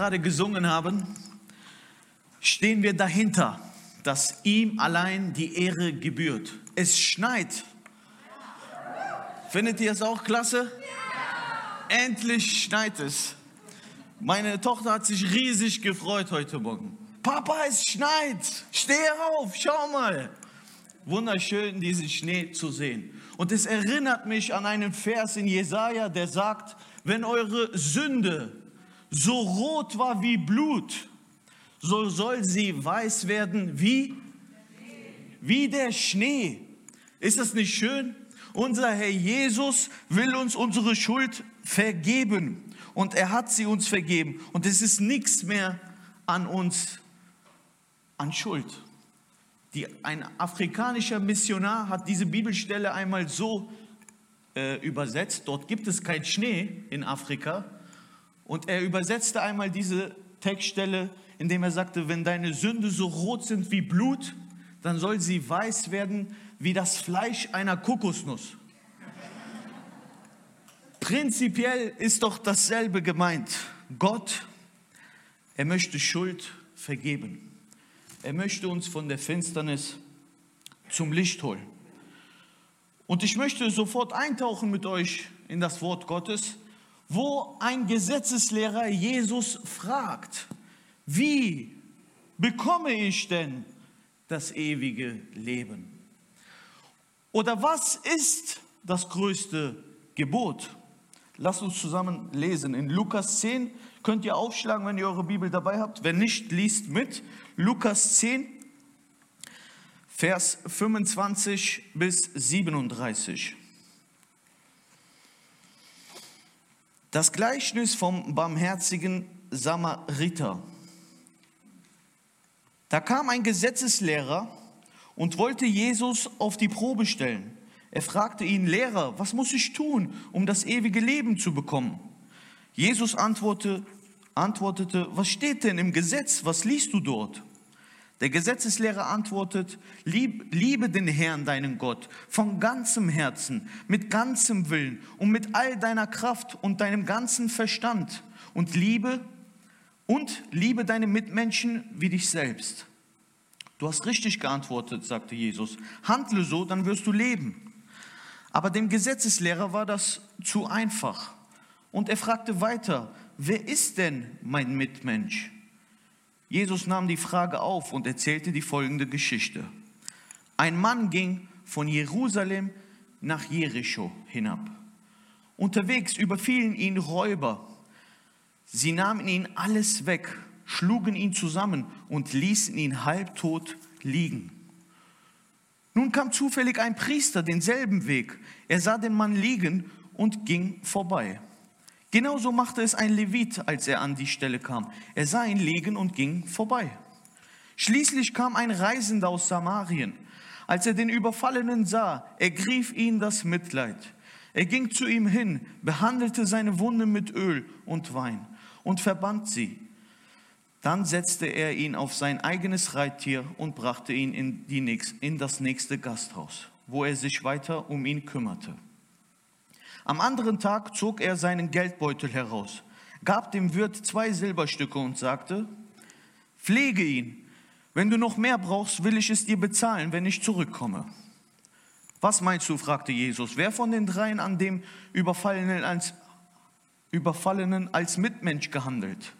gerade gesungen haben, stehen wir dahinter, dass ihm allein die Ehre gebührt. Es schneit. Findet ihr es auch klasse? Endlich schneit es. Meine Tochter hat sich riesig gefreut heute Morgen. Papa, es schneit. Steh auf, schau mal. Wunderschön, diesen Schnee zu sehen. Und es erinnert mich an einen Vers in Jesaja, der sagt, wenn eure Sünde so rot war wie Blut, so soll sie weiß werden wie, wie der Schnee. Ist das nicht schön? Unser Herr Jesus will uns unsere Schuld vergeben und er hat sie uns vergeben und es ist nichts mehr an uns an Schuld. Die, ein afrikanischer Missionar hat diese Bibelstelle einmal so äh, übersetzt. Dort gibt es keinen Schnee in Afrika. Und er übersetzte einmal diese Textstelle, indem er sagte, wenn deine Sünde so rot sind wie Blut, dann soll sie weiß werden wie das Fleisch einer Kokosnuss. Prinzipiell ist doch dasselbe gemeint. Gott, er möchte Schuld vergeben. Er möchte uns von der Finsternis zum Licht holen. Und ich möchte sofort eintauchen mit euch in das Wort Gottes, wo ein Gesetzeslehrer Jesus fragt, wie bekomme ich denn das ewige Leben? Oder was ist das größte Gebot? Lasst uns zusammen lesen. In Lukas 10 könnt ihr aufschlagen, wenn ihr eure Bibel dabei habt. Wenn nicht, liest mit. Lukas 10, Vers 25 bis 37. Das Gleichnis vom barmherzigen Samariter. Da kam ein Gesetzeslehrer und wollte Jesus auf die Probe stellen. Er fragte ihn, Lehrer, was muss ich tun, um das ewige Leben zu bekommen? Jesus antwortete, antwortete, was steht denn im Gesetz? Was liest du dort? Der Gesetzeslehrer antwortet, lieb, liebe den Herrn, deinen Gott, von ganzem Herzen, mit ganzem Willen und mit all deiner Kraft und deinem ganzen Verstand und liebe und liebe deine Mitmenschen wie dich selbst. Du hast richtig geantwortet, sagte Jesus. Handle so, dann wirst du leben. Aber dem Gesetzeslehrer war das zu einfach. Und er fragte weiter, wer ist denn mein Mitmensch? Jesus nahm die Frage auf und erzählte die folgende Geschichte. Ein Mann ging von Jerusalem nach Jericho hinab. Unterwegs überfielen ihn Räuber. Sie nahmen ihn alles weg, schlugen ihn zusammen und ließen ihn halbtot liegen. Nun kam zufällig ein Priester denselben Weg. Er sah den Mann liegen und ging vorbei. Genauso machte es ein Levit, als er an die Stelle kam. Er sah ihn liegen und ging vorbei. Schließlich kam ein Reisender aus Samarien. Als er den Überfallenen sah, ergriff ihn das Mitleid. Er ging zu ihm hin, behandelte seine Wunde mit Öl und Wein und verband sie. Dann setzte er ihn auf sein eigenes Reittier und brachte ihn in, die in das nächste Gasthaus, wo er sich weiter um ihn kümmerte. Am anderen Tag zog er seinen Geldbeutel heraus, gab dem Wirt zwei Silberstücke und sagte, pflege ihn. Wenn du noch mehr brauchst, will ich es dir bezahlen, wenn ich zurückkomme. Was meinst du? fragte Jesus. Wer von den dreien an dem Überfallenen als, Überfallenen als Mitmensch gehandelt?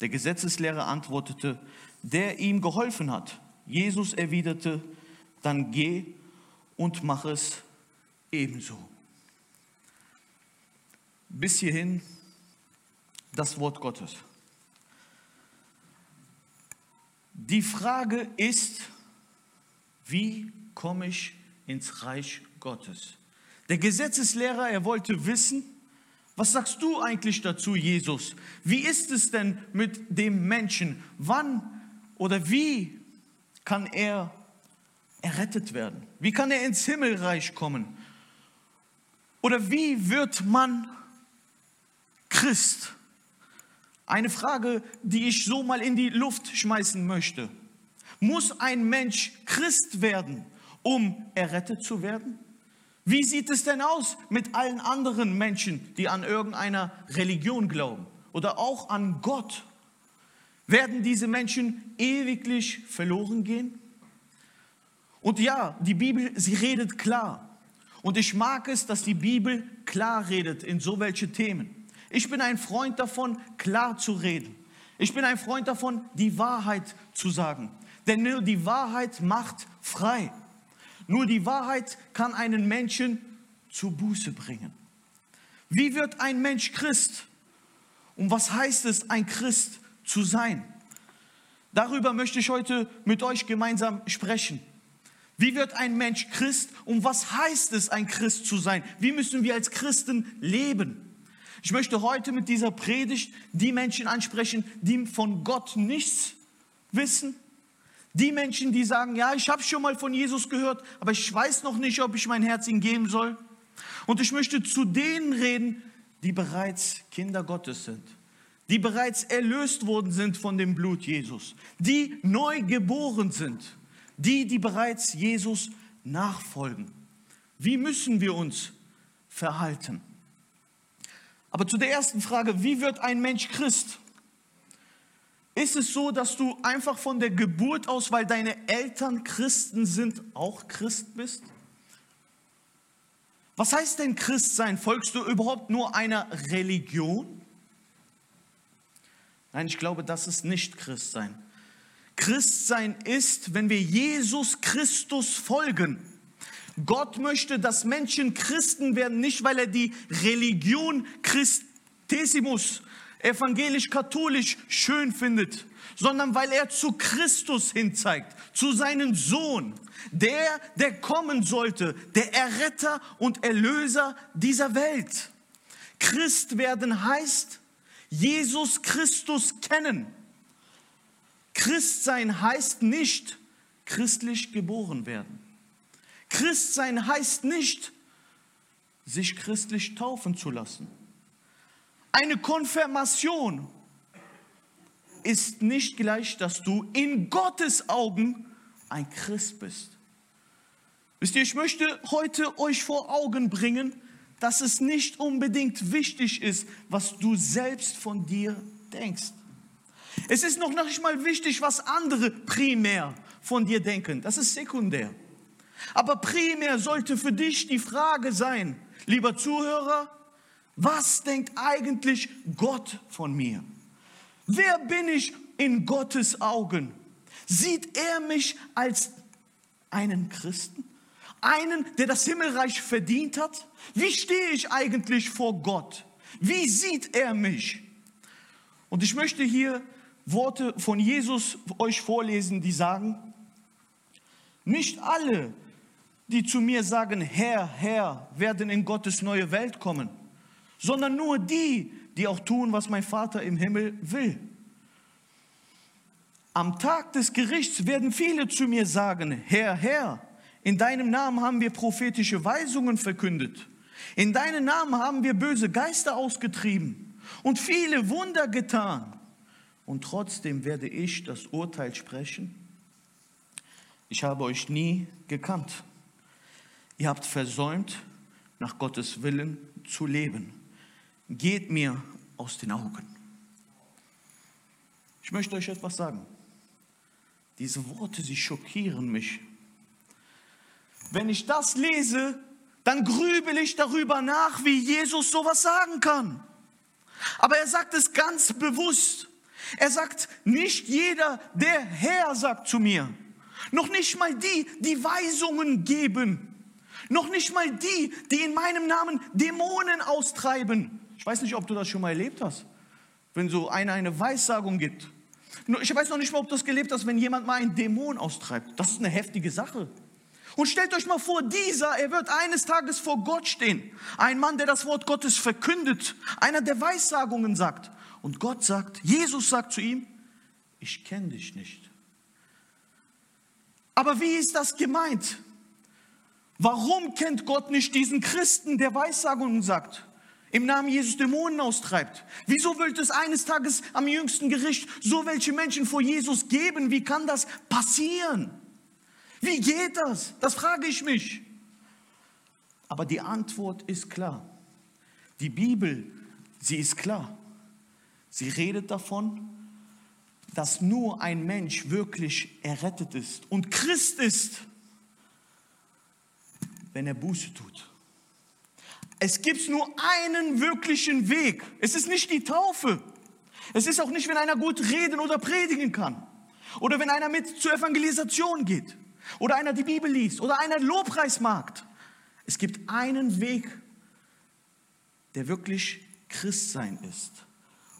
Der Gesetzeslehrer antwortete, der ihm geholfen hat. Jesus erwiderte, dann geh und mach es ebenso. Bis hierhin das Wort Gottes. Die Frage ist, wie komme ich ins Reich Gottes? Der Gesetzeslehrer, er wollte wissen, was sagst du eigentlich dazu, Jesus? Wie ist es denn mit dem Menschen? Wann oder wie kann er errettet werden? Wie kann er ins Himmelreich kommen? Oder wie wird man Christ? Eine Frage, die ich so mal in die Luft schmeißen möchte. Muss ein Mensch Christ werden, um errettet zu werden? Wie sieht es denn aus mit allen anderen Menschen, die an irgendeiner Religion glauben oder auch an Gott? Werden diese Menschen ewiglich verloren gehen? Und ja, die Bibel, sie redet klar. Und ich mag es, dass die Bibel klar redet in so welche Themen. Ich bin ein Freund davon, klar zu reden. Ich bin ein Freund davon, die Wahrheit zu sagen. Denn nur die Wahrheit macht frei. Nur die Wahrheit kann einen Menschen zur Buße bringen. Wie wird ein Mensch Christ? Und was heißt es, ein Christ zu sein? Darüber möchte ich heute mit euch gemeinsam sprechen. Wie wird ein Mensch Christ und was heißt es, ein Christ zu sein? Wie müssen wir als Christen leben? Ich möchte heute mit dieser Predigt die Menschen ansprechen, die von Gott nichts wissen. Die Menschen, die sagen, ja, ich habe schon mal von Jesus gehört, aber ich weiß noch nicht, ob ich mein Herz ihm geben soll. Und ich möchte zu denen reden, die bereits Kinder Gottes sind, die bereits erlöst worden sind von dem Blut Jesus, die neu geboren sind die, die bereits Jesus nachfolgen. Wie müssen wir uns verhalten? Aber zu der ersten Frage, wie wird ein Mensch Christ? Ist es so, dass du einfach von der Geburt aus, weil deine Eltern Christen sind, auch Christ bist? Was heißt denn Christ sein? Folgst du überhaupt nur einer Religion? Nein, ich glaube, das ist nicht Christ sein. Christsein ist, wenn wir Jesus Christus folgen. Gott möchte, dass Menschen Christen werden, nicht weil er die Religion Christesimus, evangelisch-katholisch schön findet, sondern weil er zu Christus hinzeigt, zu seinem Sohn, der, der kommen sollte, der Erretter und Erlöser dieser Welt. Christ werden heißt, Jesus Christus kennen. Christsein heißt nicht christlich geboren werden. Christsein heißt nicht, sich christlich taufen zu lassen. Eine Konfirmation ist nicht gleich, dass du in Gottes Augen ein Christ bist. Wisst ihr, ich möchte heute euch vor Augen bringen, dass es nicht unbedingt wichtig ist, was du selbst von dir denkst. Es ist noch nicht mal wichtig, was andere primär von dir denken. Das ist sekundär. Aber primär sollte für dich die Frage sein, lieber Zuhörer, was denkt eigentlich Gott von mir? Wer bin ich in Gottes Augen? Sieht er mich als einen Christen? Einen, der das Himmelreich verdient hat? Wie stehe ich eigentlich vor Gott? Wie sieht er mich? Und ich möchte hier Worte von Jesus euch vorlesen, die sagen, nicht alle, die zu mir sagen, Herr, Herr, werden in Gottes neue Welt kommen, sondern nur die, die auch tun, was mein Vater im Himmel will. Am Tag des Gerichts werden viele zu mir sagen, Herr, Herr, in deinem Namen haben wir prophetische Weisungen verkündet. In deinem Namen haben wir böse Geister ausgetrieben und viele Wunder getan und trotzdem werde ich das Urteil sprechen. Ich habe euch nie gekannt. Ihr habt versäumt, nach Gottes Willen zu leben. Geht mir aus den Augen. Ich möchte euch etwas sagen. Diese Worte, sie schockieren mich. Wenn ich das lese, dann grübel ich darüber nach, wie Jesus sowas sagen kann. Aber er sagt es ganz bewusst. Er sagt, nicht jeder, der Herr sagt zu mir. Noch nicht mal die, die Weisungen geben. Noch nicht mal die, die in meinem Namen Dämonen austreiben. Ich weiß nicht, ob du das schon mal erlebt hast, wenn so einer eine Weissagung gibt. Ich weiß noch nicht mal, ob du das gelebt hast, wenn jemand mal einen Dämon austreibt. Das ist eine heftige Sache. Und stellt euch mal vor, dieser, er wird eines Tages vor Gott stehen. Ein Mann, der das Wort Gottes verkündet. Einer, der Weissagungen sagt. Und Gott sagt, Jesus sagt zu ihm, ich kenne dich nicht. Aber wie ist das gemeint? Warum kennt Gott nicht diesen Christen, der Weissagungen sagt? Im Namen Jesus Dämonen austreibt. Wieso wird es eines Tages am jüngsten Gericht so welche Menschen vor Jesus geben? Wie kann das passieren? Wie geht das? Das frage ich mich. Aber die Antwort ist klar. Die Bibel, sie ist klar. Sie redet davon, dass nur ein Mensch wirklich errettet ist und Christ ist, wenn er Buße tut. Es gibt nur einen wirklichen Weg. Es ist nicht die Taufe. Es ist auch nicht, wenn einer gut reden oder predigen kann. Oder wenn einer mit zur Evangelisation geht. Oder einer die Bibel liest. Oder einer Lobpreis mag. Es gibt einen Weg, der wirklich Christsein ist.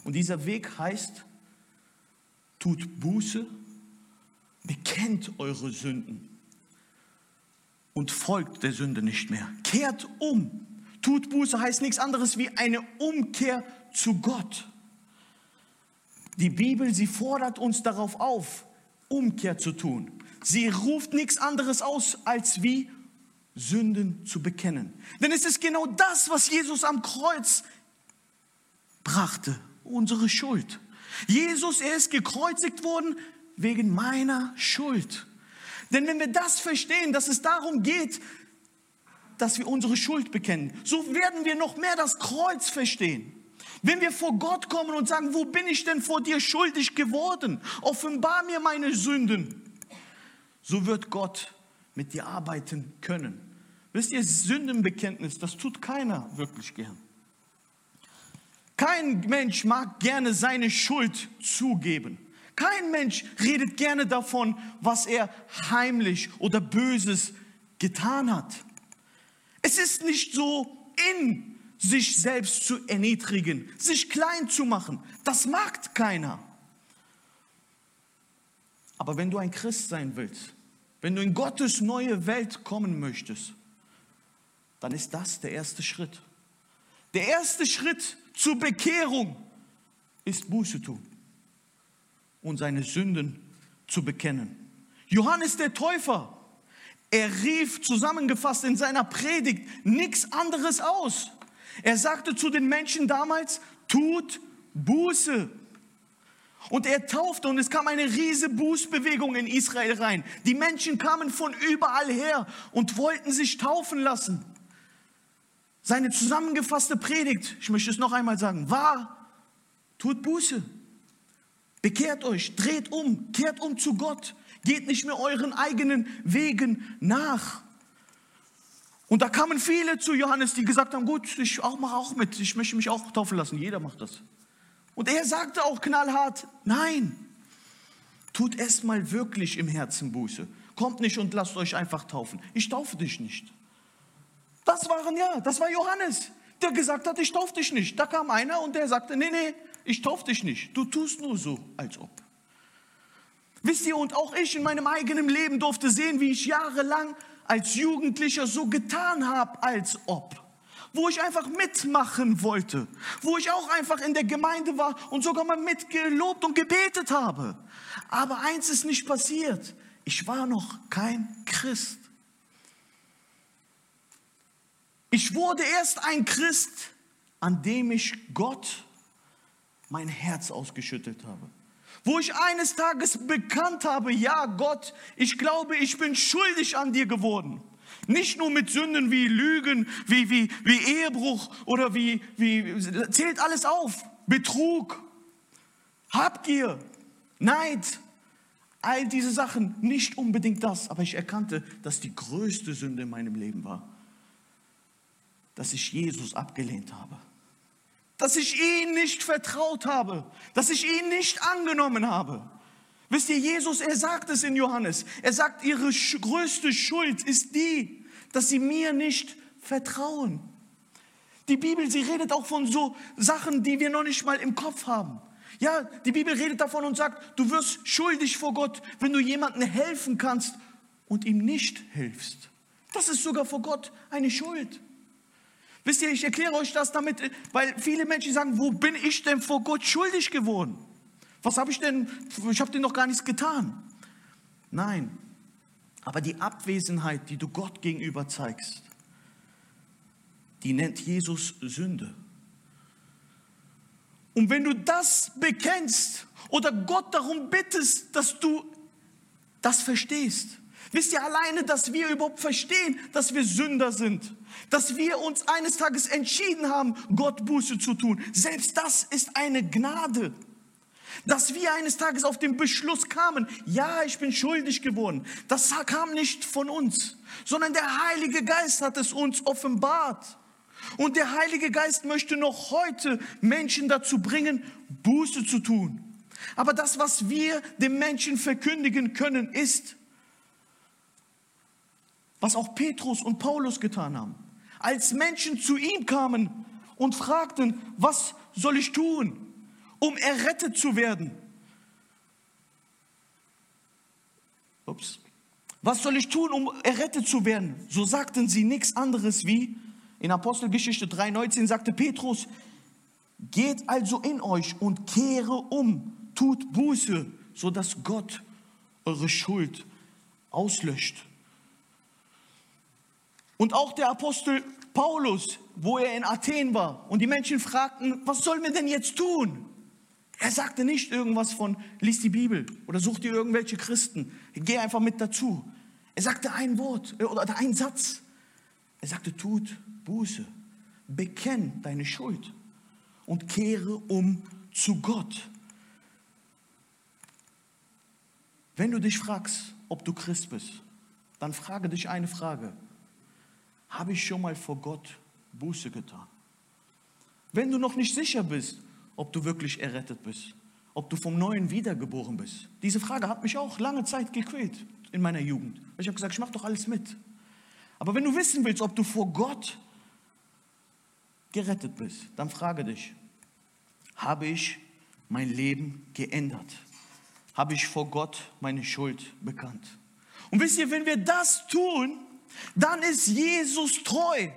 Und dieser Weg heißt, tut Buße, bekennt eure Sünden und folgt der Sünde nicht mehr. Kehrt um. Tut Buße heißt nichts anderes wie eine Umkehr zu Gott. Die Bibel, sie fordert uns darauf auf, Umkehr zu tun. Sie ruft nichts anderes aus, als wie Sünden zu bekennen. Denn es ist genau das, was Jesus am Kreuz brachte, unsere Schuld. Jesus, er ist gekreuzigt worden wegen meiner Schuld. Denn wenn wir das verstehen, dass es darum geht, dass wir unsere Schuld bekennen, so werden wir noch mehr das Kreuz verstehen. Wenn wir vor Gott kommen und sagen, wo bin ich denn vor dir schuldig geworden? Offenbar mir meine Sünden. So wird Gott mit dir arbeiten können. Wisst ihr, Sündenbekenntnis, das tut keiner wirklich gern. Kein Mensch mag gerne seine Schuld zugeben. Kein Mensch redet gerne davon, was er heimlich oder Böses getan hat. Es ist nicht so in sich selbst zu erniedrigen, sich klein zu machen. Das mag keiner. Aber wenn du ein Christ sein willst, wenn du in Gottes neue Welt kommen möchtest, dann ist das der erste Schritt. Der erste Schritt zur Bekehrung ist Buße tun und seine Sünden zu bekennen. Johannes der Täufer, er rief zusammengefasst in seiner Predigt nichts anderes aus. Er sagte zu den Menschen damals, tut Buße. Und er taufte und es kam eine riesige Bußbewegung in Israel rein. Die Menschen kamen von überall her und wollten sich taufen lassen. Seine zusammengefasste Predigt, ich möchte es noch einmal sagen, war, tut Buße, bekehrt euch, dreht um, kehrt um zu Gott, geht nicht mehr euren eigenen Wegen nach. Und da kamen viele zu Johannes, die gesagt haben, gut, ich mache auch mit, ich möchte mich auch taufen lassen, jeder macht das. Und er sagte auch knallhart, nein, tut erstmal wirklich im Herzen Buße. Kommt nicht und lasst euch einfach taufen. Ich taufe dich nicht. Das waren ja, das war Johannes, der gesagt hat, ich taufe dich nicht. Da kam einer und der sagte, nee, nee, ich taufe dich nicht. Du tust nur so, als ob. Wisst ihr, und auch ich in meinem eigenen Leben durfte sehen, wie ich jahrelang als Jugendlicher so getan habe, als ob. Wo ich einfach mitmachen wollte. Wo ich auch einfach in der Gemeinde war und sogar mal mitgelobt und gebetet habe. Aber eins ist nicht passiert. Ich war noch kein Christ. Ich wurde erst ein Christ, an dem ich Gott mein Herz ausgeschüttet habe. Wo ich eines Tages bekannt habe, ja Gott, ich glaube, ich bin schuldig an dir geworden. Nicht nur mit Sünden wie Lügen, wie, wie, wie Ehebruch oder wie, wie, zählt alles auf. Betrug, Habgier, Neid, all diese Sachen, nicht unbedingt das, aber ich erkannte, dass die größte Sünde in meinem Leben war, dass ich Jesus abgelehnt habe dass ich ihn nicht vertraut habe, dass ich ihn nicht angenommen habe. Wisst ihr, Jesus, er sagt es in Johannes. Er sagt, ihre größte Schuld ist die, dass sie mir nicht vertrauen. Die Bibel, sie redet auch von so Sachen, die wir noch nicht mal im Kopf haben. Ja, die Bibel redet davon und sagt, du wirst schuldig vor Gott, wenn du jemandem helfen kannst und ihm nicht hilfst. Das ist sogar vor Gott eine Schuld. Wisst ihr, ich erkläre euch das damit, weil viele Menschen sagen, wo bin ich denn vor Gott schuldig geworden? Was habe ich denn, ich habe dir noch gar nichts getan. Nein, aber die Abwesenheit, die du Gott gegenüber zeigst, die nennt Jesus Sünde. Und wenn du das bekennst oder Gott darum bittest, dass du das verstehst, wisst ihr alleine, dass wir überhaupt verstehen, dass wir Sünder sind, dass wir uns eines Tages entschieden haben, Gott Buße zu tun. Selbst das ist eine Gnade. Dass wir eines Tages auf den Beschluss kamen, ja, ich bin schuldig geworden. Das kam nicht von uns, sondern der Heilige Geist hat es uns offenbart. Und der Heilige Geist möchte noch heute Menschen dazu bringen, Buße zu tun. Aber das, was wir den Menschen verkündigen können, ist, was auch Petrus und Paulus getan haben. Als Menschen zu ihm kamen und fragten, was soll ich tun, um errettet zu werden? Ups. Was soll ich tun, um errettet zu werden? So sagten sie nichts anderes wie, in Apostelgeschichte 3,19 sagte Petrus, geht also in euch und kehre um, tut Buße, sodass Gott eure Schuld auslöscht. Und auch der Apostel Paulus, wo er in Athen war und die Menschen fragten, was sollen wir denn jetzt tun? Er sagte nicht irgendwas von, lies die Bibel oder such dir irgendwelche Christen, geh einfach mit dazu. Er sagte ein Wort äh, oder einen Satz. Er sagte, tut Buße, bekenn deine Schuld und kehre um zu Gott. Wenn du dich fragst, ob du Christ bist, dann frage dich eine Frage. Habe ich schon mal vor Gott Buße getan? Wenn du noch nicht sicher bist, ob du wirklich errettet bist, ob du vom Neuen wiedergeboren bist. Diese Frage hat mich auch lange Zeit gequält in meiner Jugend. Ich habe gesagt, ich mache doch alles mit. Aber wenn du wissen willst, ob du vor Gott gerettet bist, dann frage dich, habe ich mein Leben geändert? Habe ich vor Gott meine Schuld bekannt? Und wisst ihr, wenn wir das tun, dann ist Jesus treu.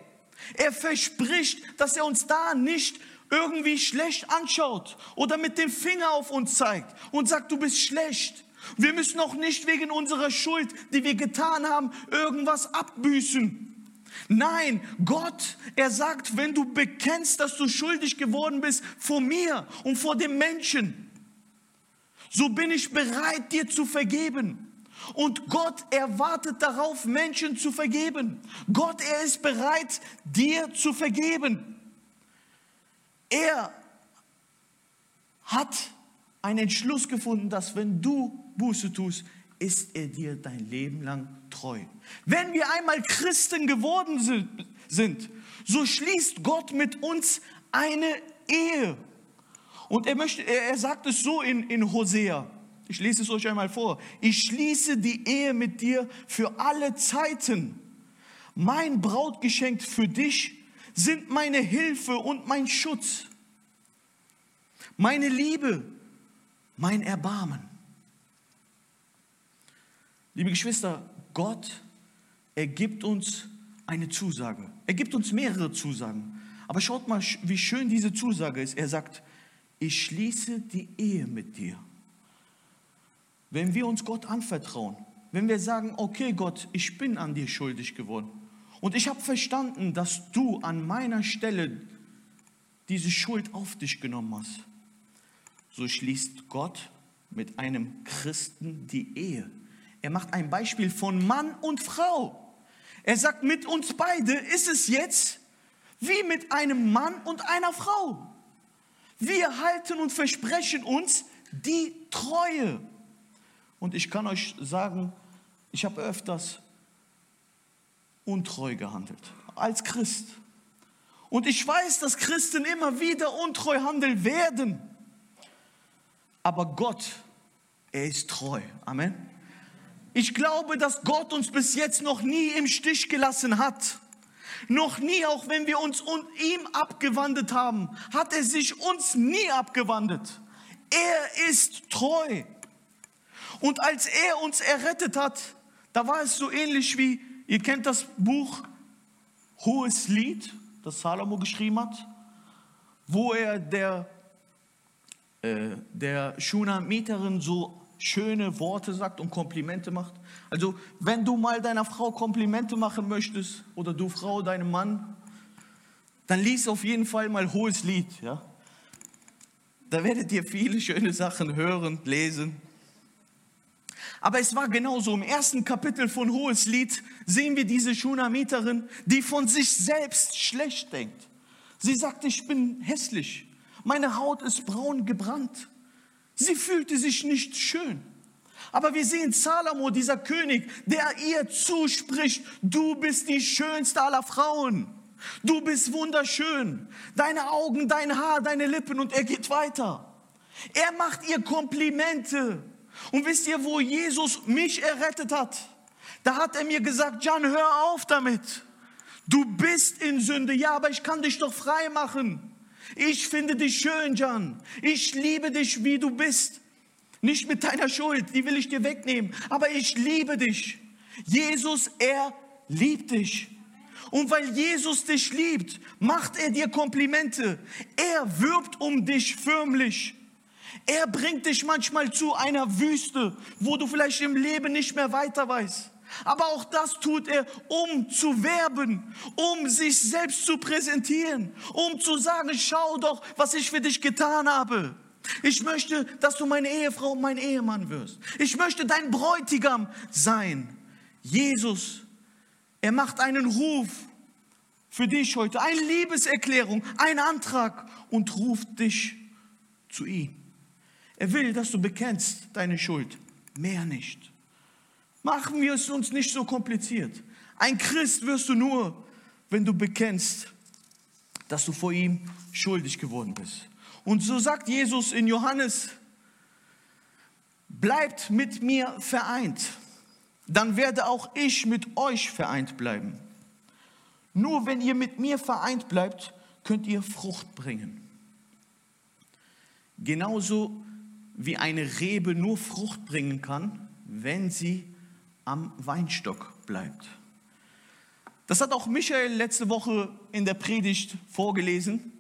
Er verspricht, dass er uns da nicht irgendwie schlecht anschaut oder mit dem Finger auf uns zeigt und sagt, du bist schlecht. Wir müssen auch nicht wegen unserer Schuld, die wir getan haben, irgendwas abbüßen. Nein, Gott, er sagt, wenn du bekennst, dass du schuldig geworden bist vor mir und vor dem Menschen, so bin ich bereit, dir zu vergeben. Und Gott erwartet darauf, Menschen zu vergeben. Gott, er ist bereit, dir zu vergeben. Er hat einen Entschluss gefunden, dass wenn du Buße tust, ist er dir dein Leben lang treu. Wenn wir einmal Christen geworden sind, so schließt Gott mit uns eine Ehe. Und er, möchte, er sagt es so in, in Hosea. Ich lese es euch einmal vor. Ich schließe die Ehe mit dir für alle Zeiten. Mein Brautgeschenk für dich sind meine Hilfe und mein Schutz. Meine Liebe, mein Erbarmen. Liebe Geschwister, Gott, er gibt uns eine Zusage. Er gibt uns mehrere Zusagen. Aber schaut mal, wie schön diese Zusage ist. Er sagt, ich schließe die Ehe mit dir. Wenn wir uns Gott anvertrauen, wenn wir sagen, okay Gott, ich bin an dir schuldig geworden und ich habe verstanden, dass du an meiner Stelle diese Schuld auf dich genommen hast, so schließt Gott mit einem Christen die Ehe. Er macht ein Beispiel von Mann und Frau. Er sagt, mit uns beide ist es jetzt wie mit einem Mann und einer Frau. Wir halten und versprechen uns die Treue. Und ich kann euch sagen, ich habe öfters untreu gehandelt, als Christ. Und ich weiß, dass Christen immer wieder untreu handeln werden. Aber Gott, er ist treu. Amen. Ich glaube, dass Gott uns bis jetzt noch nie im Stich gelassen hat. Noch nie, auch wenn wir uns ihm abgewandt haben, hat er sich uns nie abgewandt. Er ist treu. Und als er uns errettet hat, da war es so ähnlich wie, ihr kennt das Buch Hohes Lied, das Salomo geschrieben hat, wo er der, äh, der Schunamiterin so schöne Worte sagt und Komplimente macht. Also wenn du mal deiner Frau Komplimente machen möchtest oder du Frau deinem Mann, dann lies auf jeden Fall mal Hohes Lied. Ja? Da werdet ihr viele schöne Sachen hören, lesen. Aber es war genauso. Im ersten Kapitel von Hohes Lied sehen wir diese Schunamiterin, die von sich selbst schlecht denkt. Sie sagt, ich bin hässlich. Meine Haut ist braun gebrannt. Sie fühlte sich nicht schön. Aber wir sehen Salomo, dieser König, der ihr zuspricht, du bist die schönste aller Frauen. Du bist wunderschön. Deine Augen, dein Haar, deine Lippen und er geht weiter. Er macht ihr Komplimente. Und wisst ihr, wo Jesus mich errettet hat? Da hat er mir gesagt, Jan, hör auf damit. Du bist in Sünde, ja, aber ich kann dich doch frei machen. Ich finde dich schön, Jan. Ich liebe dich, wie du bist. Nicht mit deiner Schuld, die will ich dir wegnehmen, aber ich liebe dich. Jesus, er liebt dich. Und weil Jesus dich liebt, macht er dir Komplimente. Er wirbt um dich förmlich. Er bringt dich manchmal zu einer Wüste, wo du vielleicht im Leben nicht mehr weiter weißt. Aber auch das tut er, um zu werben, um sich selbst zu präsentieren, um zu sagen, schau doch, was ich für dich getan habe. Ich möchte, dass du meine Ehefrau und mein Ehemann wirst. Ich möchte dein Bräutigam sein. Jesus, er macht einen Ruf für dich heute, eine Liebeserklärung, einen Antrag und ruft dich zu ihm. Er will, dass du bekennst deine Schuld, mehr nicht. Machen wir es uns nicht so kompliziert. Ein Christ wirst du nur, wenn du bekennst, dass du vor ihm schuldig geworden bist. Und so sagt Jesus in Johannes, bleibt mit mir vereint, dann werde auch ich mit euch vereint bleiben. Nur wenn ihr mit mir vereint bleibt, könnt ihr Frucht bringen. Genauso wie eine Rebe nur Frucht bringen kann, wenn sie am Weinstock bleibt. Das hat auch Michael letzte Woche in der Predigt vorgelesen.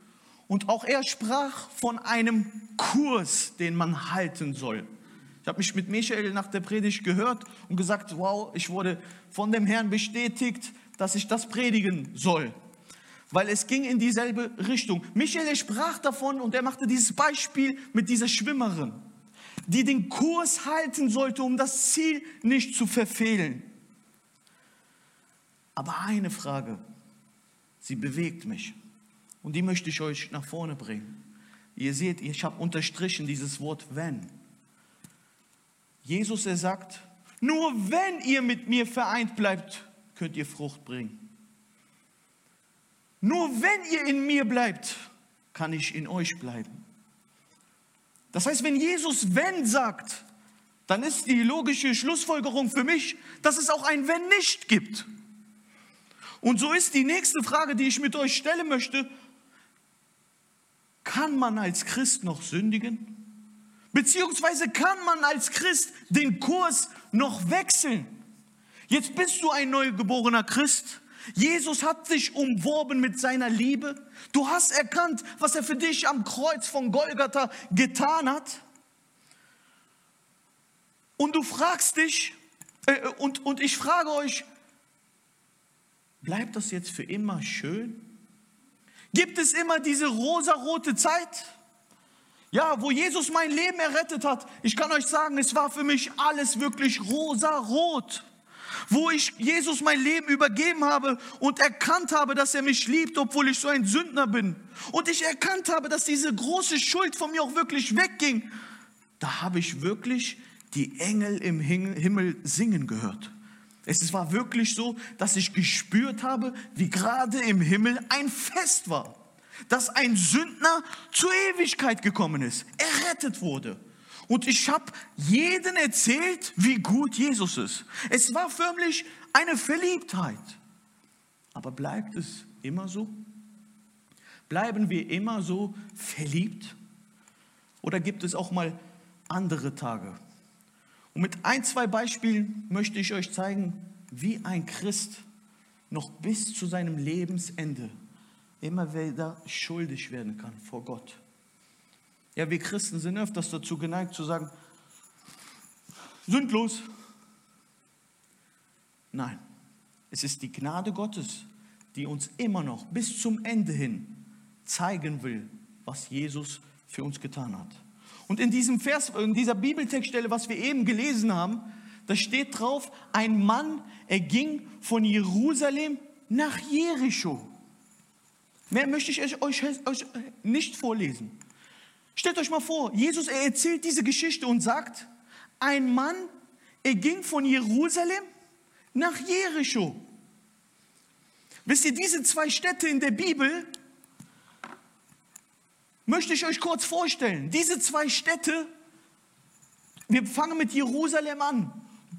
Und auch er sprach von einem Kurs, den man halten soll. Ich habe mich mit Michael nach der Predigt gehört und gesagt, wow, ich wurde von dem Herrn bestätigt, dass ich das predigen soll. Weil es ging in dieselbe Richtung. Michael sprach davon und er machte dieses Beispiel mit dieser Schwimmerin die den Kurs halten sollte, um das Ziel nicht zu verfehlen. Aber eine Frage, sie bewegt mich und die möchte ich euch nach vorne bringen. Ihr seht, ich habe unterstrichen dieses Wort wenn. Jesus, er sagt, nur wenn ihr mit mir vereint bleibt, könnt ihr Frucht bringen. Nur wenn ihr in mir bleibt, kann ich in euch bleiben. Das heißt, wenn Jesus wenn sagt, dann ist die logische Schlussfolgerung für mich, dass es auch ein wenn nicht gibt. Und so ist die nächste Frage, die ich mit euch stellen möchte, kann man als Christ noch sündigen? Beziehungsweise kann man als Christ den Kurs noch wechseln? Jetzt bist du ein neugeborener Christ Jesus hat sich umworben mit seiner Liebe. Du hast erkannt, was er für dich am Kreuz von Golgatha getan hat. Und du fragst dich, äh, und, und ich frage euch, bleibt das jetzt für immer schön? Gibt es immer diese rosarote Zeit? Ja, wo Jesus mein Leben errettet hat. Ich kann euch sagen, es war für mich alles wirklich rosarot wo ich Jesus mein Leben übergeben habe und erkannt habe, dass er mich liebt, obwohl ich so ein Sündner bin. Und ich erkannt habe, dass diese große Schuld von mir auch wirklich wegging. Da habe ich wirklich die Engel im Himmel singen gehört. Es war wirklich so, dass ich gespürt habe, wie gerade im Himmel ein Fest war. Dass ein Sündner zur Ewigkeit gekommen ist, errettet wurde. Und ich habe jeden erzählt, wie gut Jesus ist. Es war förmlich eine Verliebtheit. Aber bleibt es immer so? Bleiben wir immer so verliebt? Oder gibt es auch mal andere Tage? Und mit ein, zwei Beispielen möchte ich euch zeigen, wie ein Christ noch bis zu seinem Lebensende immer wieder schuldig werden kann vor Gott. Ja, wir Christen sind öfters dazu geneigt zu sagen, sündlos. Nein, es ist die Gnade Gottes, die uns immer noch bis zum Ende hin zeigen will, was Jesus für uns getan hat. Und in diesem Vers, in dieser Bibeltextstelle, was wir eben gelesen haben, da steht drauf, ein Mann, er ging von Jerusalem nach Jericho. Mehr möchte ich euch, euch, euch nicht vorlesen. Stellt euch mal vor, Jesus er erzählt diese Geschichte und sagt, ein Mann, er ging von Jerusalem nach Jericho. Wisst ihr, diese zwei Städte in der Bibel möchte ich euch kurz vorstellen. Diese zwei Städte, wir fangen mit Jerusalem an.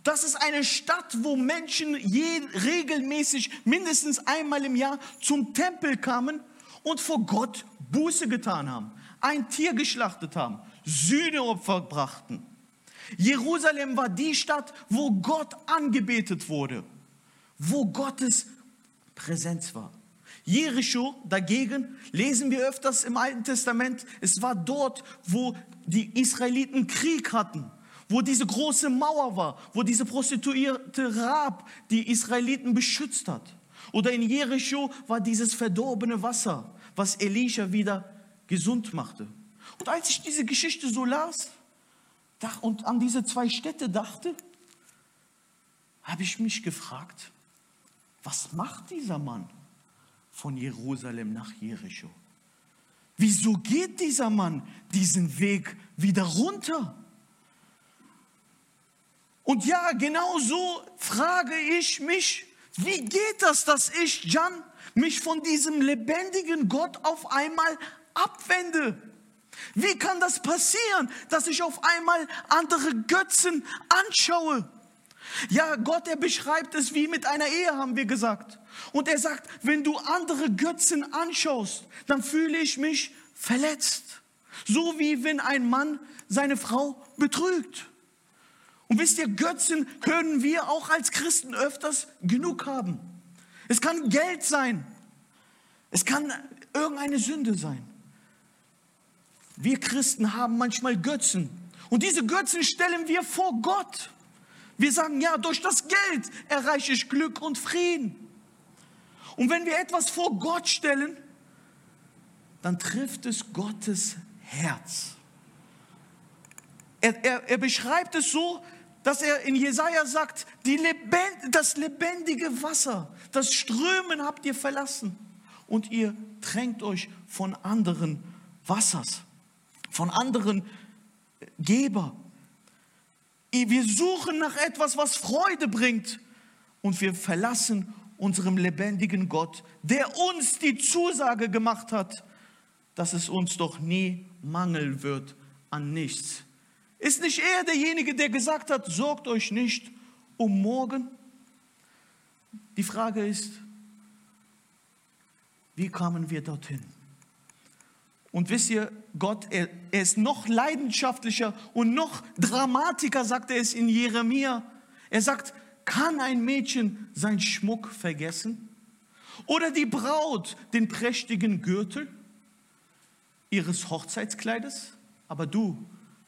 Das ist eine Stadt, wo Menschen je, regelmäßig mindestens einmal im Jahr zum Tempel kamen und vor Gott Buße getan haben, ein Tier geschlachtet haben, Sühneopfer brachten. Jerusalem war die Stadt, wo Gott angebetet wurde, wo Gottes Präsenz war. Jericho dagegen lesen wir öfters im Alten Testament, es war dort, wo die Israeliten Krieg hatten, wo diese große Mauer war, wo diese prostituierte Rab die Israeliten beschützt hat. Oder in Jericho war dieses verdorbene Wasser, was Elisha wieder gesund machte. Und als ich diese Geschichte so las und an diese zwei Städte dachte, habe ich mich gefragt, was macht dieser Mann von Jerusalem nach Jericho? Wieso geht dieser Mann diesen Weg wieder runter? Und ja, genau so frage ich mich, wie geht das, dass ich, Jan, mich von diesem lebendigen Gott auf einmal abwende? Wie kann das passieren, dass ich auf einmal andere Götzen anschaue? Ja, Gott, er beschreibt es wie mit einer Ehe, haben wir gesagt. Und er sagt, wenn du andere Götzen anschaust, dann fühle ich mich verletzt. So wie wenn ein Mann seine Frau betrügt. Und wisst ihr, Götzen können wir auch als Christen öfters genug haben. Es kann Geld sein. Es kann irgendeine Sünde sein. Wir Christen haben manchmal Götzen. Und diese Götzen stellen wir vor Gott. Wir sagen, ja, durch das Geld erreiche ich Glück und Frieden. Und wenn wir etwas vor Gott stellen, dann trifft es Gottes Herz. Er, er, er beschreibt es so, dass er in Jesaja sagt: Lebend, Das lebendige Wasser, das Strömen habt ihr verlassen und ihr tränkt euch von anderen Wassers, von anderen Geber. Wir suchen nach etwas, was Freude bringt. Und wir verlassen unserem lebendigen Gott, der uns die Zusage gemacht hat, dass es uns doch nie mangeln wird an nichts. Ist nicht er derjenige, der gesagt hat, sorgt euch nicht um morgen? Die Frage ist, wie kamen wir dorthin? Und wisst ihr, Gott, er, er ist noch leidenschaftlicher und noch dramatiker, sagt er es in Jeremia. Er sagt, kann ein Mädchen sein Schmuck vergessen? Oder die Braut den prächtigen Gürtel ihres Hochzeitskleides? Aber du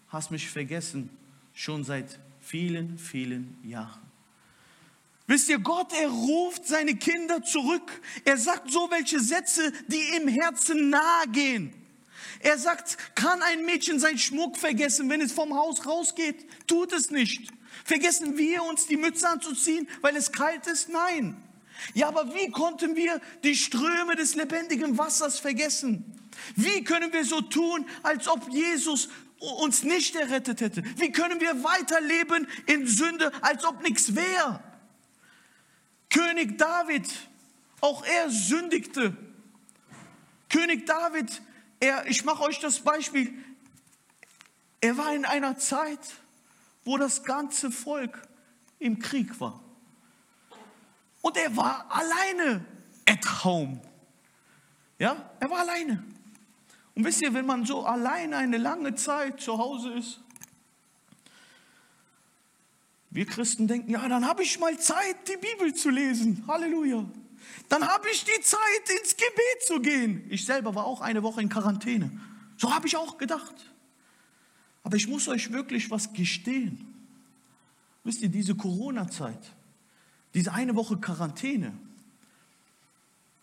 hast mich vergessen, schon seit vielen, vielen Jahren. Wisst ihr, Gott, er ruft seine Kinder zurück. Er sagt so welche Sätze, die im Herzen nahe gehen. Er sagt, kann ein Mädchen seinen Schmuck vergessen, wenn es vom Haus rausgeht? Tut es nicht. Vergessen wir uns die Mütze anzuziehen, weil es kalt ist? Nein. Ja, aber wie konnten wir die Ströme des lebendigen Wassers vergessen? Wie können wir so tun, als ob Jesus uns nicht errettet hätte? Wie können wir weiterleben in Sünde, als ob nichts wäre? König David, auch er sündigte. König David er, ich mache euch das Beispiel. Er war in einer Zeit, wo das ganze Volk im Krieg war. Und er war alleine at home. Ja, er war alleine. Und wisst ihr, wenn man so alleine eine lange Zeit zu Hause ist, wir Christen denken, ja, dann habe ich mal Zeit, die Bibel zu lesen. Halleluja. Dann habe ich die Zeit, ins Gebet zu gehen. Ich selber war auch eine Woche in Quarantäne. So habe ich auch gedacht. Aber ich muss euch wirklich was gestehen. Wisst ihr, diese Corona-Zeit, diese eine Woche Quarantäne,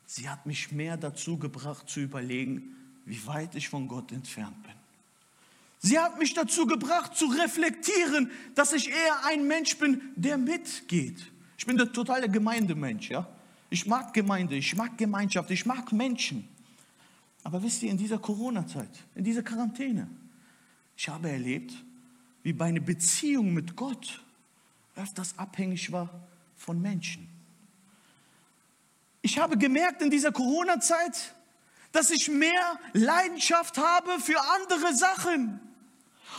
sie hat mich mehr dazu gebracht zu überlegen, wie weit ich von Gott entfernt bin. Sie hat mich dazu gebracht, zu reflektieren, dass ich eher ein Mensch bin, der mitgeht. Ich bin der totale Gemeindemensch, ja. Ich mag Gemeinde, ich mag Gemeinschaft, ich mag Menschen. Aber wisst ihr, in dieser Corona-Zeit, in dieser Quarantäne, ich habe erlebt, wie meine Beziehung mit Gott öfters abhängig war von Menschen. Ich habe gemerkt in dieser Corona-Zeit, dass ich mehr Leidenschaft habe für andere Sachen.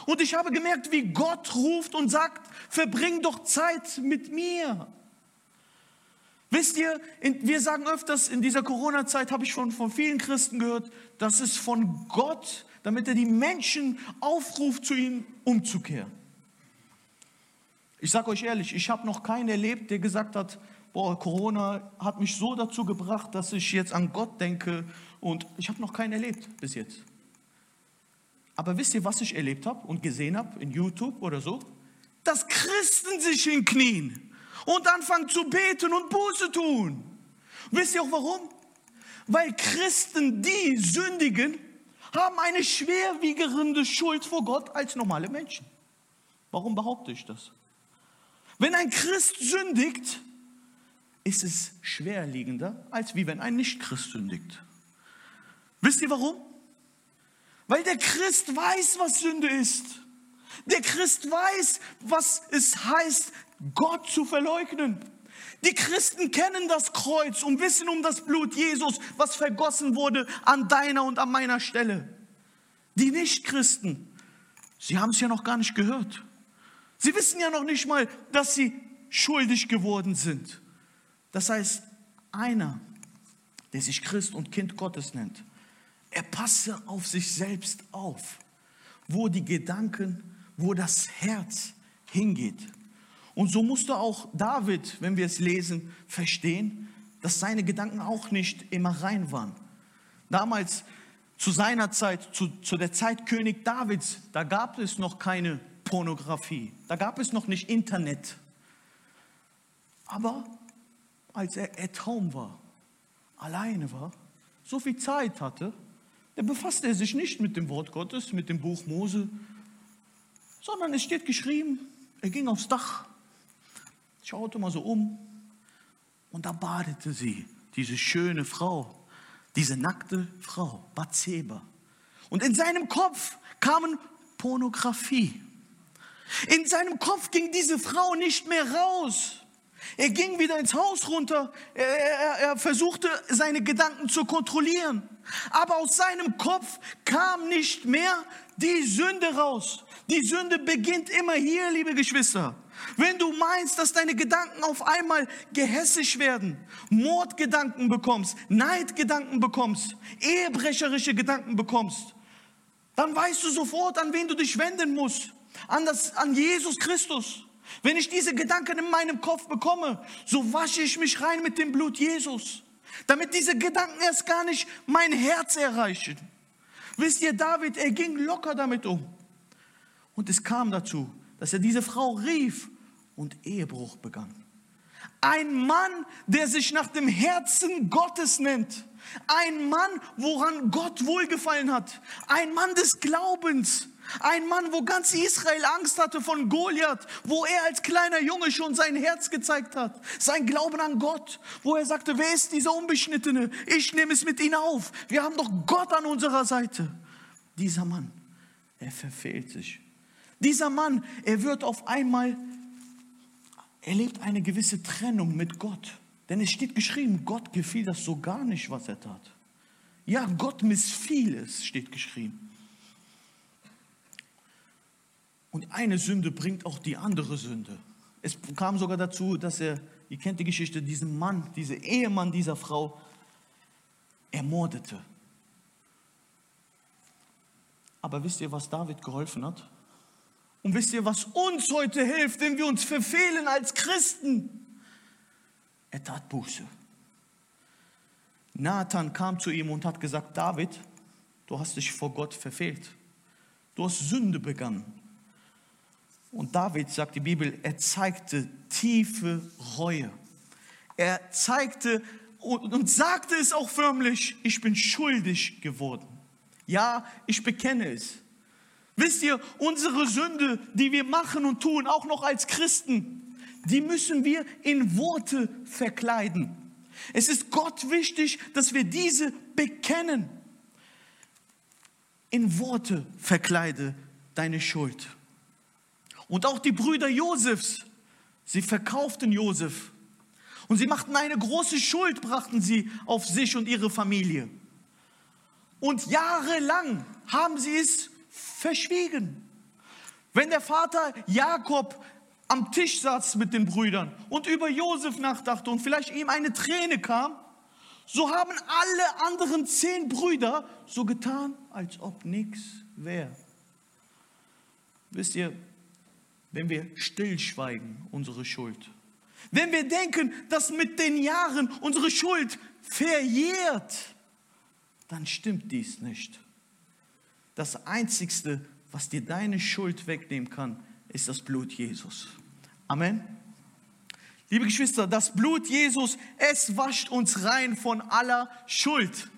Und ich habe gemerkt, wie Gott ruft und sagt, verbring doch Zeit mit mir. Wisst ihr, wir sagen öfters, in dieser Corona-Zeit habe ich schon von vielen Christen gehört, dass es von Gott, damit er die Menschen aufruft, zu ihm umzukehren. Ich sage euch ehrlich, ich habe noch keinen erlebt, der gesagt hat, boah, Corona hat mich so dazu gebracht, dass ich jetzt an Gott denke und ich habe noch keinen erlebt bis jetzt. Aber wisst ihr, was ich erlebt habe und gesehen habe in YouTube oder so? Dass Christen sich hinknien und anfangen zu beten und Buße tun. Wisst ihr auch warum? Weil Christen, die sündigen, haben eine schwerwiegende Schuld vor Gott als normale Menschen. Warum behaupte ich das? Wenn ein Christ sündigt, ist es schwerliegender, als wie wenn ein Nicht-Christ sündigt. Wisst ihr warum? Weil der Christ weiß, was Sünde ist. Der Christ weiß, was es heißt, Gott zu verleugnen. Die Christen kennen das Kreuz und wissen um das Blut Jesus, was vergossen wurde an deiner und an meiner Stelle. Die Nichtchristen, sie haben es ja noch gar nicht gehört. Sie wissen ja noch nicht mal, dass sie schuldig geworden sind. Das heißt, einer, der sich Christ und Kind Gottes nennt, er passe auf sich selbst auf, wo die Gedanken, wo das Herz hingeht. Und so musste auch David, wenn wir es lesen, verstehen, dass seine Gedanken auch nicht immer rein waren. Damals, zu seiner Zeit, zu, zu der Zeit König Davids, da gab es noch keine Pornografie, da gab es noch nicht Internet. Aber als er at home war, alleine war, so viel Zeit hatte, da befasste er sich nicht mit dem Wort Gottes, mit dem Buch Mose, sondern es steht geschrieben, er ging aufs Dach, schaute mal so um und da badete sie, diese schöne Frau, diese nackte Frau, Bathseba. Und in seinem Kopf kamen Pornografie. In seinem Kopf ging diese Frau nicht mehr raus. Er ging wieder ins Haus runter. Er, er, er, versuchte, seine Gedanken zu kontrollieren. Aber aus seinem Kopf kam nicht mehr die Sünde raus. Die Sünde beginnt immer hier, liebe Geschwister. Wenn du meinst, dass deine Gedanken auf einmal gehässig werden, Mordgedanken bekommst, Neidgedanken bekommst, ehebrecherische Gedanken bekommst, dann weißt du sofort, an wen du dich wenden musst. An, das, an Jesus Christus. Wenn ich diese Gedanken in meinem Kopf bekomme, so wasche ich mich rein mit dem Blut Jesus, damit diese Gedanken erst gar nicht mein Herz erreichen. Wisst ihr, David, er ging locker damit um. Und es kam dazu, dass er diese Frau rief und Ehebruch begann. Ein Mann, der sich nach dem Herzen Gottes nennt. Ein Mann, woran Gott wohlgefallen hat. Ein Mann des Glaubens. Ein Mann, wo ganz Israel Angst hatte von Goliath, wo er als kleiner Junge schon sein Herz gezeigt hat, sein Glauben an Gott, wo er sagte, wer ist dieser Unbeschnittene? Ich nehme es mit ihm auf. Wir haben doch Gott an unserer Seite. Dieser Mann, er verfehlt sich. Dieser Mann, er wird auf einmal, er lebt eine gewisse Trennung mit Gott. Denn es steht geschrieben, Gott gefiel das so gar nicht, was er tat. Ja, Gott missfiel es, steht geschrieben. Und eine Sünde bringt auch die andere Sünde. Es kam sogar dazu, dass er, ihr kennt die Geschichte, diesen Mann, diesen Ehemann dieser Frau ermordete. Aber wisst ihr, was David geholfen hat? Und wisst ihr, was uns heute hilft, wenn wir uns verfehlen als Christen? Er tat Buße. Nathan kam zu ihm und hat gesagt, David, du hast dich vor Gott verfehlt. Du hast Sünde begangen. Und David, sagt die Bibel, er zeigte tiefe Reue. Er zeigte und, sagte es auch förmlich, ich bin schuldig geworden. Ja, ich bekenne es. Wisst ihr, unsere Sünde, die wir machen und tun, auch noch als Christen, die müssen wir in Worte verkleiden. Es ist Gott wichtig, dass wir diese bekennen. In Worte verkleide deine Schuld. Und auch die Brüder Josefs, sie verkauften Josef. Und sie machten eine große Schuld, brachten sie auf sich und ihre Familie. Und jahrelang haben sie es verschwiegen. Wenn der Vater Jakob am Tisch saß mit den Brüdern und über Josef nachdachte und vielleicht ihm eine Träne kam, so haben alle anderen zehn Brüder so getan, als ob nichts wäre. Wisst ihr, wenn wir stillschweigen, unsere Schuld, wenn wir denken, dass mit den Jahren unsere Schuld verjährt, dann stimmt dies nicht. Das Einzigste, was dir deine Schuld wegnehmen kann, ist das Blut Jesus. Amen. Liebe Geschwister, das Blut Jesus, es wascht uns rein von aller Schuld.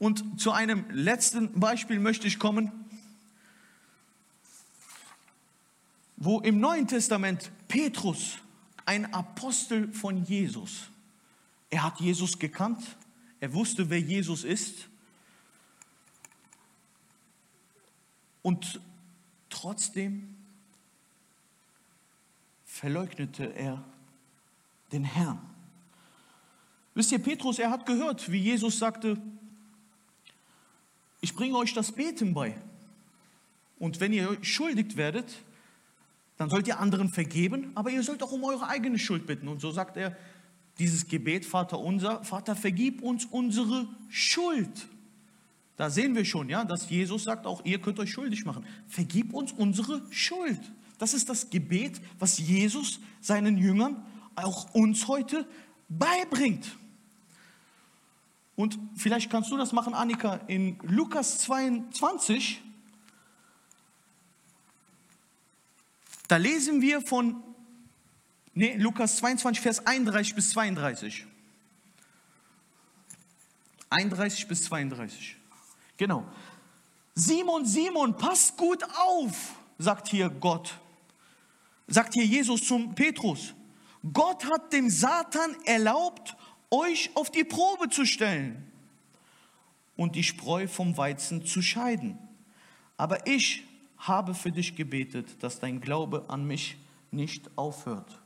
Und zu einem letzten Beispiel möchte ich kommen, wo im Neuen Testament Petrus, ein Apostel von Jesus, er hat Jesus gekannt, er wusste, wer Jesus ist. Und trotzdem verleugnete er den Herrn. Wisst ihr, Petrus, er hat gehört, wie Jesus sagte, ich bringe euch das Beten bei. Und wenn ihr schuldig werdet, dann sollt ihr anderen vergeben, aber ihr sollt auch um eure eigene Schuld bitten. Und so sagt er, dieses Gebet, Vater unser, Vater, vergib uns unsere Schuld. Da sehen wir schon, ja, dass Jesus sagt, auch ihr könnt euch schuldig machen. Vergib uns unsere Schuld. Das ist das Gebet, was Jesus seinen Jüngern, auch uns heute beibringt. Und vielleicht kannst du das machen, Annika, in Lukas 22. Da lesen wir von Nee, Lukas 22, Vers 31 bis 32. 31 bis 32. Genau. Simon, Simon, pass gut auf, sagt hier Gott. Sagt hier Jesus zum Petrus. Gott hat dem Satan erlaubt, euch auf die Probe zu stellen und die Spreu vom Weizen zu scheiden. Aber ich habe für dich gebetet, dass dein Glaube an mich nicht aufhört.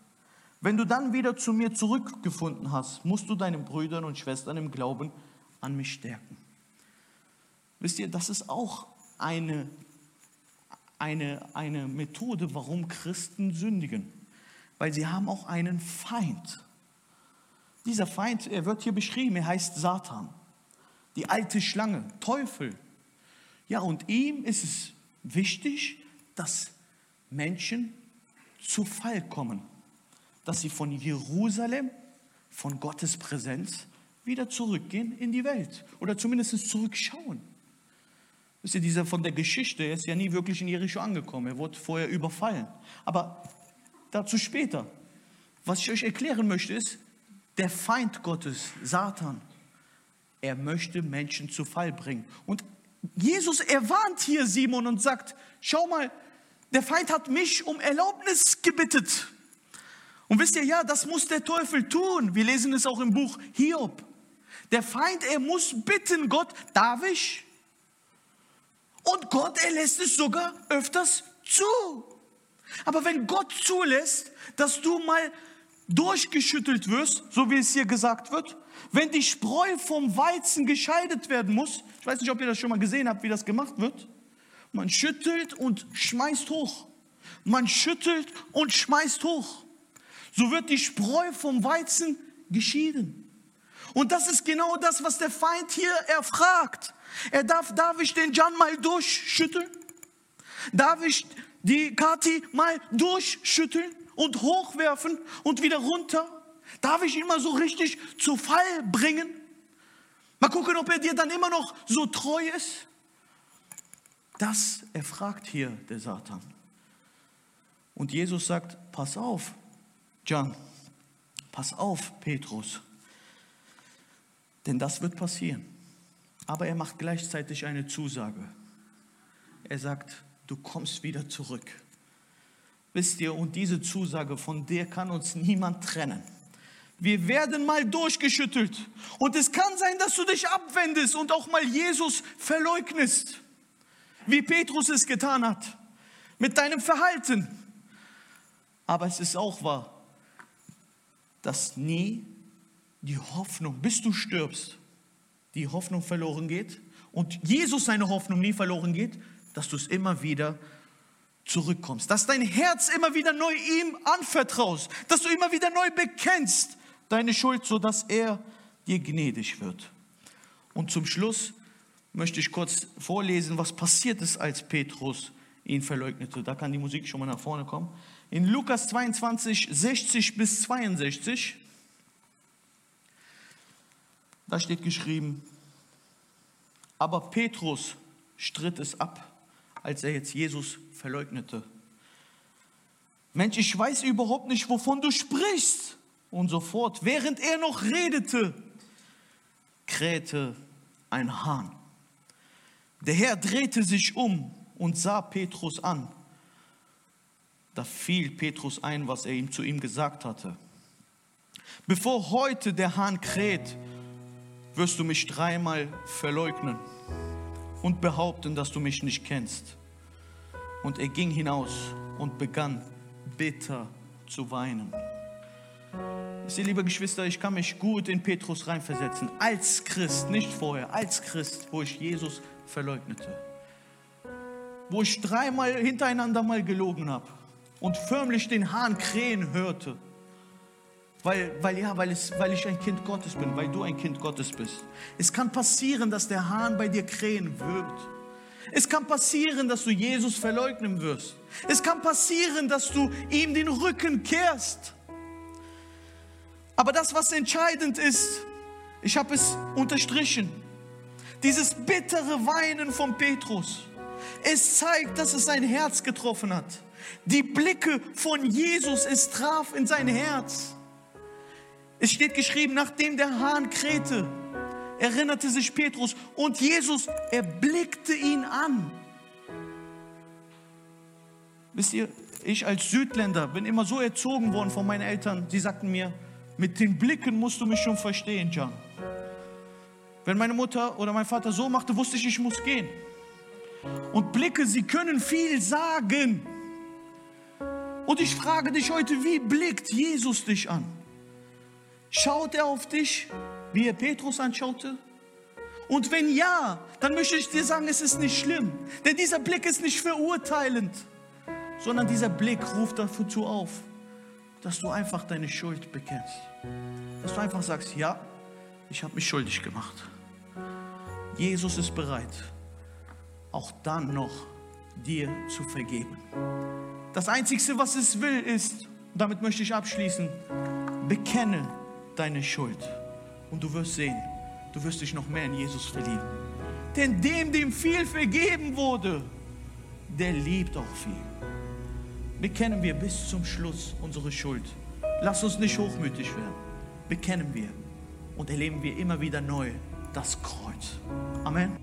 Wenn du dann wieder zu mir zurückgefunden hast, musst du deinen Brüdern und Schwestern im Glauben an mich stärken. Wisst ihr, das ist auch eine, eine, eine Methode, warum Christen sündigen. Weil sie haben auch einen Feind. Dieser Feind, er wird hier beschrieben, er heißt Satan. Die alte Schlange, Teufel. Ja, und ihm ist es wichtig, dass Menschen zu Fall kommen dass sie von Jerusalem, von Gottes Präsenz, wieder zurückgehen in die Welt oder zumindest zurückschauen. Wisst ihr, dieser von der Geschichte, er ist ja nie wirklich in Jericho angekommen, er wurde vorher überfallen. Aber dazu später. Was ich euch erklären möchte, ist, der Feind Gottes, Satan, er möchte Menschen zu Fall bringen. Und Jesus erwarnt hier Simon und sagt, schau mal, der Feind hat mich um Erlaubnis gebittet. Und wisst ihr, ja, das muss der Teufel tun. Wir lesen es auch im Buch Hiob. Der Feind, er muss bitten, Gott, darf ich? Und Gott, er lässt es sogar öfters zu. Aber wenn Gott zulässt, dass du mal durchgeschüttelt wirst, so wie es hier gesagt wird, wenn die Spreu vom Weizen gescheidet werden muss, ich weiß nicht, ob ihr das schon mal gesehen habt, wie das gemacht wird, man schüttelt und schmeißt hoch. Man schüttelt und schmeißt hoch so wird die Spreu vom Weizen geschieden. Und das ist genau das, was der Feind hier erfragt. Er darf, darf ich den Jan mal durchschütteln? Darf ich die Kati mal durchschütteln und hochwerfen und wieder runter? Darf ich ihn mal so richtig zu Fall bringen? Mal gucken, ob er dir dann immer noch so treu ist. Das erfragt hier der Satan. Und Jesus sagt, pass auf, John, pass auf, Petrus, denn das wird passieren. Aber er macht gleichzeitig eine Zusage. Er sagt, du kommst wieder zurück. Wisst ihr, und diese Zusage, von der kann uns niemand trennen. Wir werden mal durchgeschüttelt. Und es kann sein, dass du dich abwendest und auch mal Jesus verleugnest, wie Petrus es getan hat, mit deinem Verhalten. Aber es ist auch wahr, dass nie die Hoffnung, bis du stirbst, die Hoffnung verloren geht und Jesus seine Hoffnung nie verloren geht, dass du es immer wieder zurückkommst, dass dein Herz immer wieder neu ihm anvertraust, dass du immer wieder neu bekennst deine Schuld, sodass er dir gnädig wird. Und zum Schluss möchte ich kurz vorlesen, was passiert ist, als Petrus ihn verleugnete. Da kann die Musik schon mal nach vorne kommen. In Lukas 22, 60 bis 62, da steht geschrieben, aber Petrus stritt es ab, als er jetzt Jesus verleugnete. Mensch, ich weiß überhaupt nicht, wovon du sprichst. Und sofort, während er noch redete, krähte ein Hahn. Der Herr drehte sich um und sah Petrus an. Da fiel Petrus ein, was er ihm zu ihm gesagt hatte. Bevor heute der Hahn kräht, wirst du mich dreimal verleugnen und behaupten, dass du mich nicht kennst. Und er ging hinaus und begann bitter zu weinen. Sie, liebe Geschwister, ich kann mich gut in Petrus reinversetzen. Als Christ, nicht vorher, als Christ, wo ich Jesus verleugnete. Wo ich dreimal hintereinander mal gelogen habe und förmlich den Hahn krähen hörte. Weil, weil, ja, weil, es, weil ich ein Kind Gottes bin, weil du ein Kind Gottes bist. Es kann passieren, dass der Hahn bei dir krähen wird. Es kann passieren, dass du Jesus verleugnen wirst. Es kann passieren, dass du ihm den Rücken kehrst. Aber das, was entscheidend ist, ich habe es unterstrichen, dieses bittere Weinen von Petrus, es zeigt, dass es sein Herz getroffen hat. Die Blicke von Jesus, es traf in sein Herz. Es steht geschrieben, nachdem der Hahn krähte, erinnerte sich Petrus und Jesus, er blickte ihn an. Wisst ihr, ich als Südländer bin immer so erzogen worden von meinen Eltern, sie sagten mir, mit den Blicken musst du mich schon verstehen, John. Wenn meine Mutter oder mein Vater so machte, wusste ich, ich muss gehen. Und Blicke, sie können viel sagen. Und ich frage dich heute, wie blickt Jesus dich an? Schaut er auf dich, wie er Petrus anschaute? Und wenn ja, dann möchte ich dir sagen, es ist nicht schlimm. Denn dieser Blick ist nicht verurteilend, sondern dieser Blick ruft dazu auf, dass du einfach deine Schuld bekennst. Dass du einfach sagst, ja, ich habe mich schuldig gemacht. Jesus ist bereit, auch dann noch dir zu vergeben. Das Einzige, was es will, ist, damit möchte ich abschließen, bekenne deine Schuld. Und du wirst sehen, du wirst dich noch mehr in Jesus verlieben. Denn dem, dem viel vergeben wurde, der liebt auch viel bekennen wir bis zum Schluss unsere Schuld. Lass uns nicht hochmütig werden. Bekennen wir und erleben wir immer wieder neu das Kreuz. Amen.